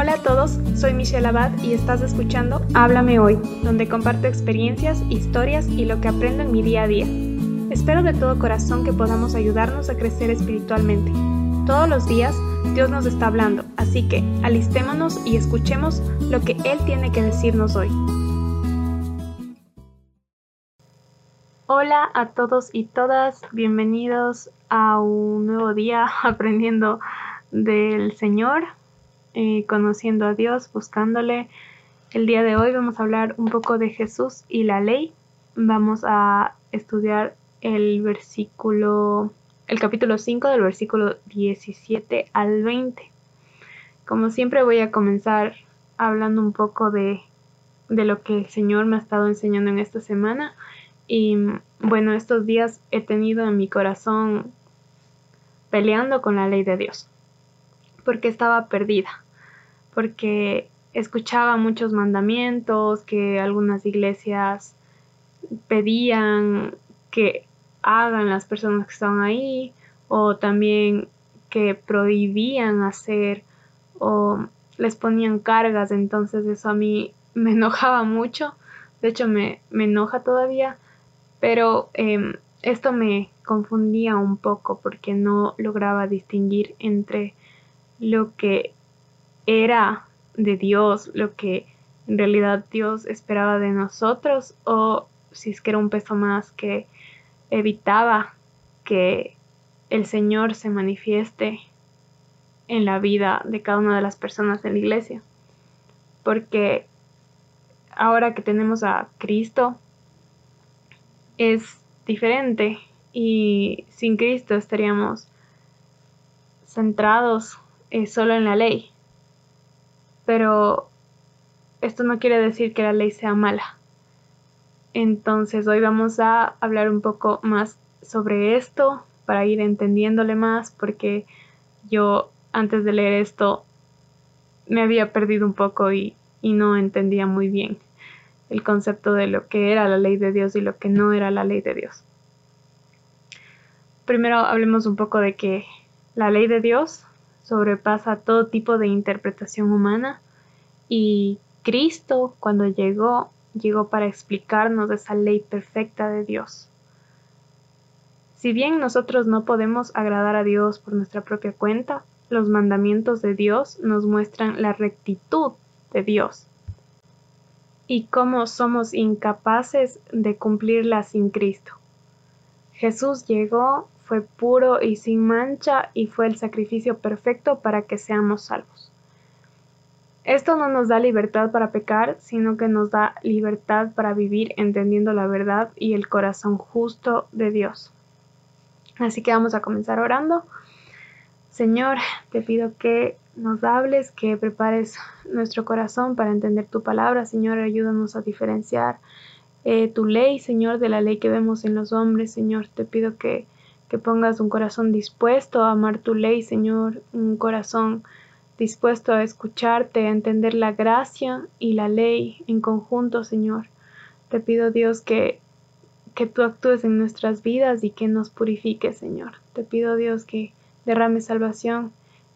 Hola a todos, soy Michelle Abad y estás escuchando Háblame Hoy, donde comparto experiencias, historias y lo que aprendo en mi día a día. Espero de todo corazón que podamos ayudarnos a crecer espiritualmente. Todos los días Dios nos está hablando, así que alistémonos y escuchemos lo que Él tiene que decirnos hoy. Hola a todos y todas, bienvenidos a un nuevo día aprendiendo del Señor, eh, conociendo a Dios, buscándole. El día de hoy vamos a hablar un poco de Jesús y la ley. Vamos a estudiar el versículo, el capítulo 5 del versículo 17 al 20. Como siempre voy a comenzar hablando un poco de, de lo que el Señor me ha estado enseñando en esta semana y bueno, estos días he tenido en mi corazón peleando con la ley de Dios, porque estaba perdida, porque escuchaba muchos mandamientos que algunas iglesias pedían que hagan las personas que estaban ahí, o también que prohibían hacer o les ponían cargas, entonces eso a mí me enojaba mucho, de hecho me, me enoja todavía pero em, esto me confundía un poco porque no lograba distinguir entre lo que era de Dios, lo que en realidad Dios esperaba de nosotros o si es que era un peso más que evitaba que el Señor se manifieste en la vida de cada una de las personas en la iglesia. Porque ahora que tenemos a Cristo, es diferente y sin Cristo estaríamos centrados solo en la ley. Pero esto no quiere decir que la ley sea mala. Entonces hoy vamos a hablar un poco más sobre esto para ir entendiéndole más porque yo antes de leer esto me había perdido un poco y, y no entendía muy bien el concepto de lo que era la ley de Dios y lo que no era la ley de Dios. Primero hablemos un poco de que la ley de Dios sobrepasa todo tipo de interpretación humana y Cristo cuando llegó llegó para explicarnos esa ley perfecta de Dios. Si bien nosotros no podemos agradar a Dios por nuestra propia cuenta, los mandamientos de Dios nos muestran la rectitud de Dios y cómo somos incapaces de cumplirla sin Cristo. Jesús llegó, fue puro y sin mancha y fue el sacrificio perfecto para que seamos salvos. Esto no nos da libertad para pecar, sino que nos da libertad para vivir entendiendo la verdad y el corazón justo de Dios. Así que vamos a comenzar orando. Señor, te pido que nos hables, que prepares nuestro corazón para entender tu palabra. Señor, ayúdanos a diferenciar eh, tu ley, Señor, de la ley que vemos en los hombres. Señor, te pido que, que pongas un corazón dispuesto a amar tu ley, Señor, un corazón dispuesto a escucharte, a entender la gracia y la ley en conjunto, Señor. Te pido, Dios, que, que tú actúes en nuestras vidas y que nos purifiques, Señor. Te pido, Dios, que derrame salvación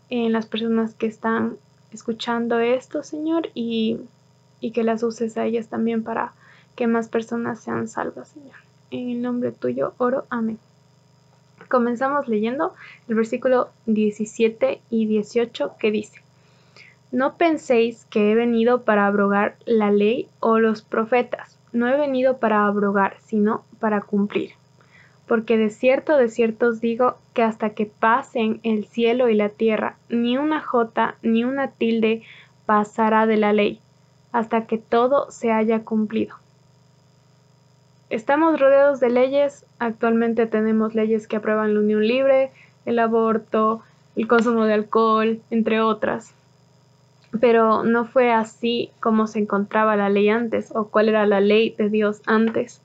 en las personas que están escuchando esto, Señor, y, y que las uses a ellas también para que más personas sean salvas, Señor. En el nombre tuyo oro, amén. Comenzamos leyendo el versículo 17 y 18 que dice, No penséis que he venido para abrogar la ley o los profetas, no he venido para abrogar, sino para cumplir porque de cierto, de cierto os digo que hasta que pasen el cielo y la tierra, ni una jota ni una tilde pasará de la ley, hasta que todo se haya cumplido. Estamos rodeados de leyes, actualmente tenemos leyes que aprueban la unión libre, el aborto, el consumo de alcohol, entre otras. Pero no fue así como se encontraba la ley antes o cuál era la ley de Dios antes.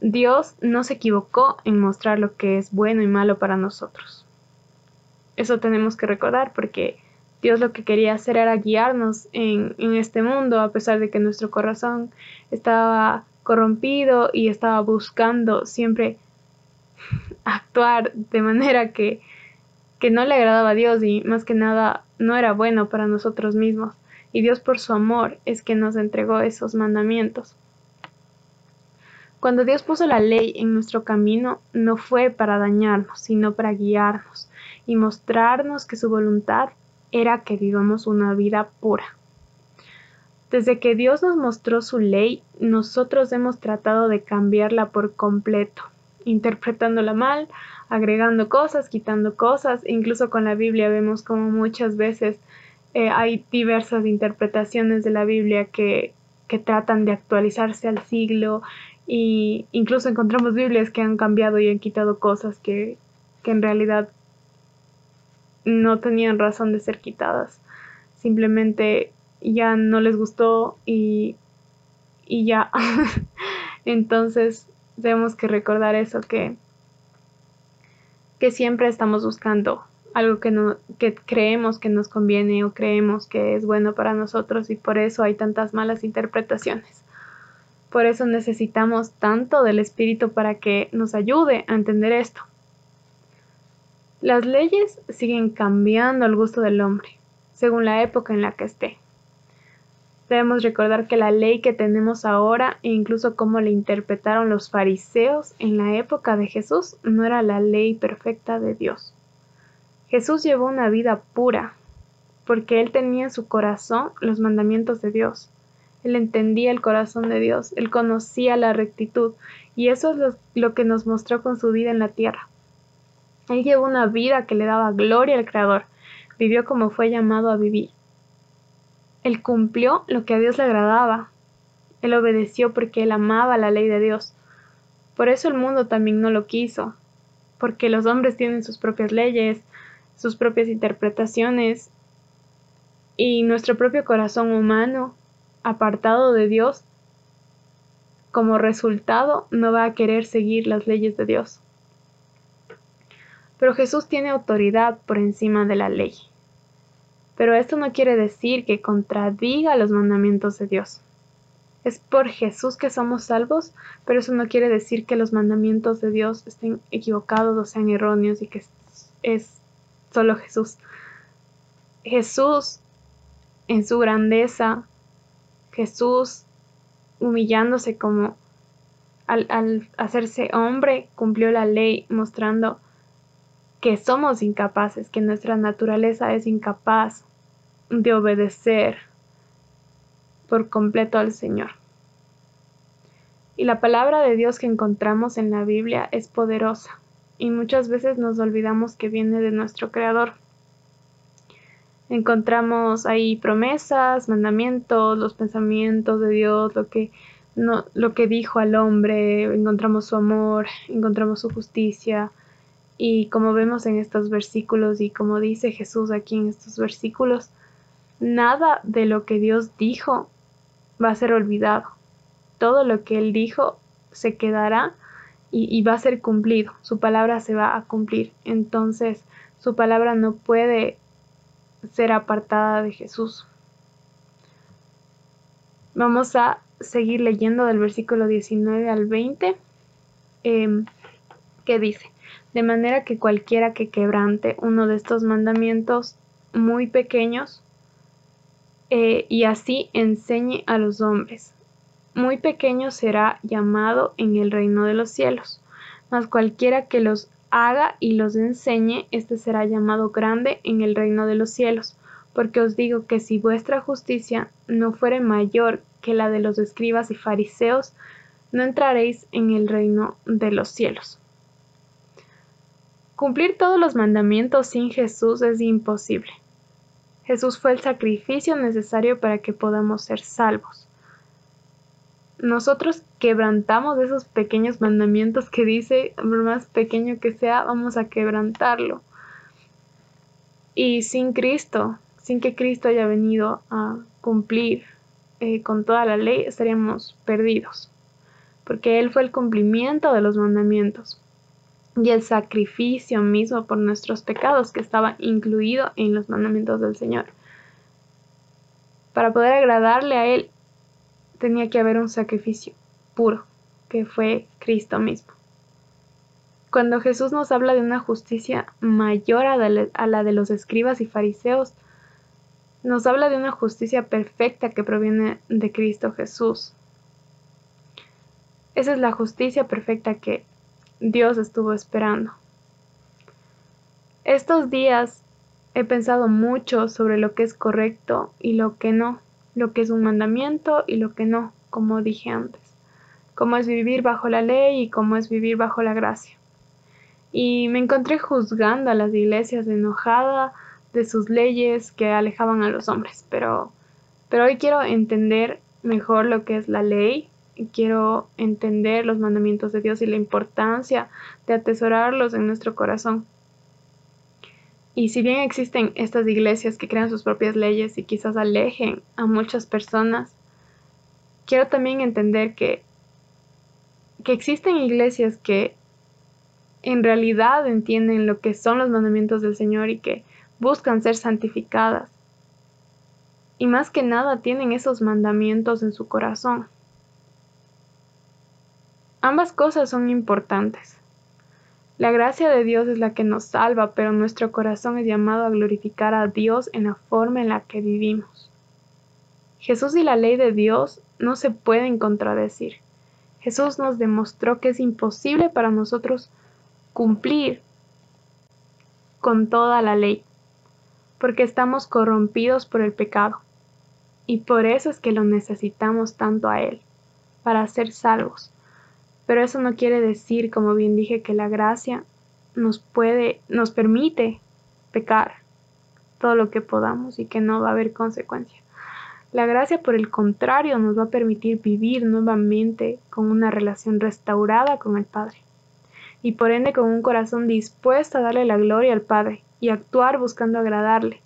Dios no se equivocó en mostrar lo que es bueno y malo para nosotros. Eso tenemos que recordar porque Dios lo que quería hacer era guiarnos en, este mundo a pesar de que nuestro corazón estaba corrompido y estaba buscando siempre actuar de manera que, que no le agradaba a Dios y más que nada no era bueno para nosotros mismos. Y Dios por su amor es que nos entregó esos mandamientos. Cuando Dios puso la ley en nuestro camino, no fue para dañarnos, sino para guiarnos y mostrarnos que su voluntad era que vivamos una vida pura. Desde que Dios nos mostró su ley, nosotros hemos tratado de cambiarla por completo, interpretándola mal, agregando cosas, quitando cosas, incluso con la Biblia vemos como muchas veces eh, hay diversas interpretaciones de la Biblia que, que tratan de actualizarse al siglo y incluso encontramos Biblias que han cambiado y han quitado cosas que, que en realidad no tenían razón de ser quitadas. Simplemente ya no les gustó y, y ya. Entonces tenemos que recordar eso que que siempre estamos buscando algo que, no, que creemos que nos conviene o creemos que es bueno para nosotros y por eso hay tantas malas interpretaciones. Por eso necesitamos tanto del Espíritu para que nos ayude a entender esto. Las leyes siguen cambiando al gusto del hombre, según la época en la que esté. Debemos recordar que la ley que tenemos ahora e incluso cómo la interpretaron los fariseos en la época de Jesús no era la ley perfecta de Dios. Jesús llevó una vida pura, porque él tenía en su corazón los mandamientos de Dios. Él entendía el corazón de Dios, él conocía la rectitud, y eso es lo, que nos mostró con su vida en la tierra. Él llevó una vida que le daba gloria al Creador, vivió como fue llamado a vivir. Él cumplió lo que a Dios le agradaba. Él obedeció porque él amaba la ley de Dios. Por eso el mundo también no lo quiso, porque los hombres tienen sus propias leyes, sus propias interpretaciones, y nuestro propio corazón humano, apartado de Dios, como resultado no va a querer seguir las leyes de Dios. Pero Jesús tiene autoridad por encima de la ley. Pero esto no quiere decir que contradiga los mandamientos de Dios. Es por Jesús que somos salvos, pero eso no quiere decir que los mandamientos de Dios estén equivocados o sean erróneos y que es solo Jesús. Jesús en su grandeza, Jesús humillándose como al, hacerse hombre, cumplió la ley mostrando que somos incapaces, que nuestra naturaleza es incapaz de obedecer por completo al Señor. Y la palabra de Dios que encontramos en la Biblia es poderosa y muchas veces nos olvidamos que viene de nuestro Creador. Encontramos ahí promesas, mandamientos, los pensamientos de Dios, lo que, no, lo que dijo al hombre, encontramos su amor, encontramos su justicia. Y como vemos en estos versículos y como dice Jesús aquí en estos versículos, Nada de lo que Dios dijo va a ser olvidado. Todo lo que Él dijo se quedará y, va a ser cumplido. Su palabra se va a cumplir. Entonces, su palabra no puede ser apartada de Jesús. Vamos a seguir leyendo del versículo 19 al 20, em, que dice, de manera que cualquiera que quebrante uno de estos mandamientos muy pequeños, eh, y así enseñe a los hombres. Muy pequeño será llamado en el reino de los cielos, mas cualquiera que los haga y los enseñe, éste será llamado grande en el reino de los cielos. Porque os digo que si vuestra justicia no fuere mayor que la de los escribas y fariseos, no entraréis en el reino de los cielos. Cumplir todos los mandamientos sin Jesús es imposible. Jesús fue el sacrificio necesario para que podamos ser salvos. Nosotros quebrantamos esos pequeños mandamientos que dice, por más pequeño que sea, vamos a quebrantarlo. Y sin Cristo, sin que Cristo haya venido a cumplir eh, con toda la ley, estaríamos perdidos, porque Él fue el cumplimiento de los mandamientos y el sacrificio mismo por nuestros pecados que estaba incluido en los mandamientos del Señor. Para poder agradarle a Él tenía que haber un sacrificio puro, que fue Cristo mismo. Cuando Jesús nos habla de una justicia mayor a la de los escribas y fariseos, nos habla de una justicia perfecta que proviene de Cristo Jesús. Esa es la justicia perfecta que Dios estuvo esperando. Estos días he pensado mucho sobre lo que es correcto y lo que no, lo que es un mandamiento y lo que no, como dije antes, cómo es vivir bajo la ley y cómo es vivir bajo la gracia. Y me encontré juzgando a las iglesias enojada de sus leyes que alejaban a los hombres, pero, pero hoy quiero entender mejor lo que es la ley, quiero entender los mandamientos de Dios y la importancia de atesorarlos en nuestro corazón. Y si bien existen estas iglesias que crean sus propias leyes y quizás alejen a muchas personas, quiero también entender que, que existen iglesias que en realidad entienden lo que son los mandamientos del Señor y que buscan ser santificadas. Y más que nada tienen esos mandamientos en su corazón. Ambas cosas son importantes. La gracia de Dios es la que nos salva, pero nuestro corazón es llamado a glorificar a Dios en la forma en la que vivimos. Jesús y la ley de Dios no se pueden contradecir. Jesús nos demostró que es imposible para nosotros cumplir con toda la ley porque estamos corrompidos por el pecado. Y por eso es que lo necesitamos tanto a Él, para ser salvos. Pero eso no quiere decir, como bien dije, que la gracia nos puede, nos permite pecar todo lo que podamos y que no va a haber consecuencia. La gracia, por el contrario, nos va a permitir vivir nuevamente con una relación restaurada con el Padre y por ende con un corazón dispuesto a darle la gloria al Padre y actuar buscando agradarle,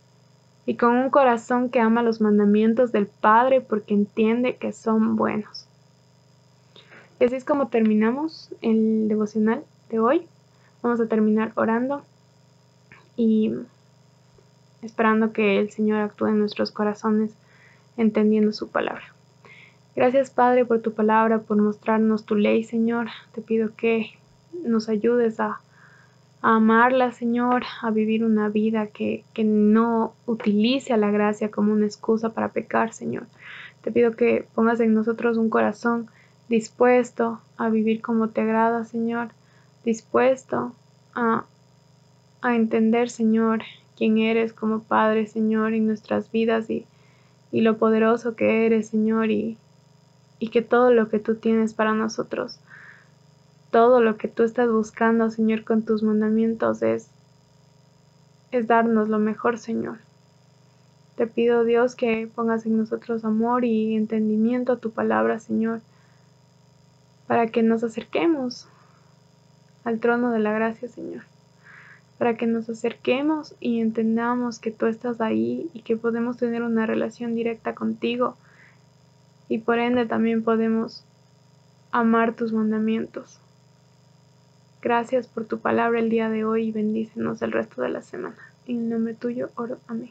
y con un corazón que ama los mandamientos del Padre porque entiende que son buenos. Y así es como terminamos el devocional de hoy. Vamos a terminar orando y esperando que el Señor actúe en nuestros corazones entendiendo su palabra. Gracias Padre por tu palabra, por mostrarnos tu ley, Señor. Te pido que nos ayudes a amarla, Señor, a vivir una vida que, que no utilice a la gracia como una excusa para pecar, Señor. Te pido que pongas en nosotros un corazón dispuesto a vivir como te agrada, Señor, dispuesto a, a entender, Señor, quién eres como Padre, Señor, en nuestras vidas y, y lo poderoso que eres, Señor, y, y que todo lo que tú tienes para nosotros. Todo lo que tú estás buscando, Señor, con tus mandamientos es, es darnos lo mejor, Señor. Te pido, Dios, que pongas en nosotros amor y entendimiento a tu palabra, Señor, para que nos acerquemos al trono de la gracia, Señor. Para que nos acerquemos y entendamos que tú estás ahí y que podemos tener una relación directa contigo. Y por ende también podemos amar tus mandamientos. Gracias por tu palabra el día de hoy y bendícenos el resto de la semana. En el nombre tuyo oro. Amén.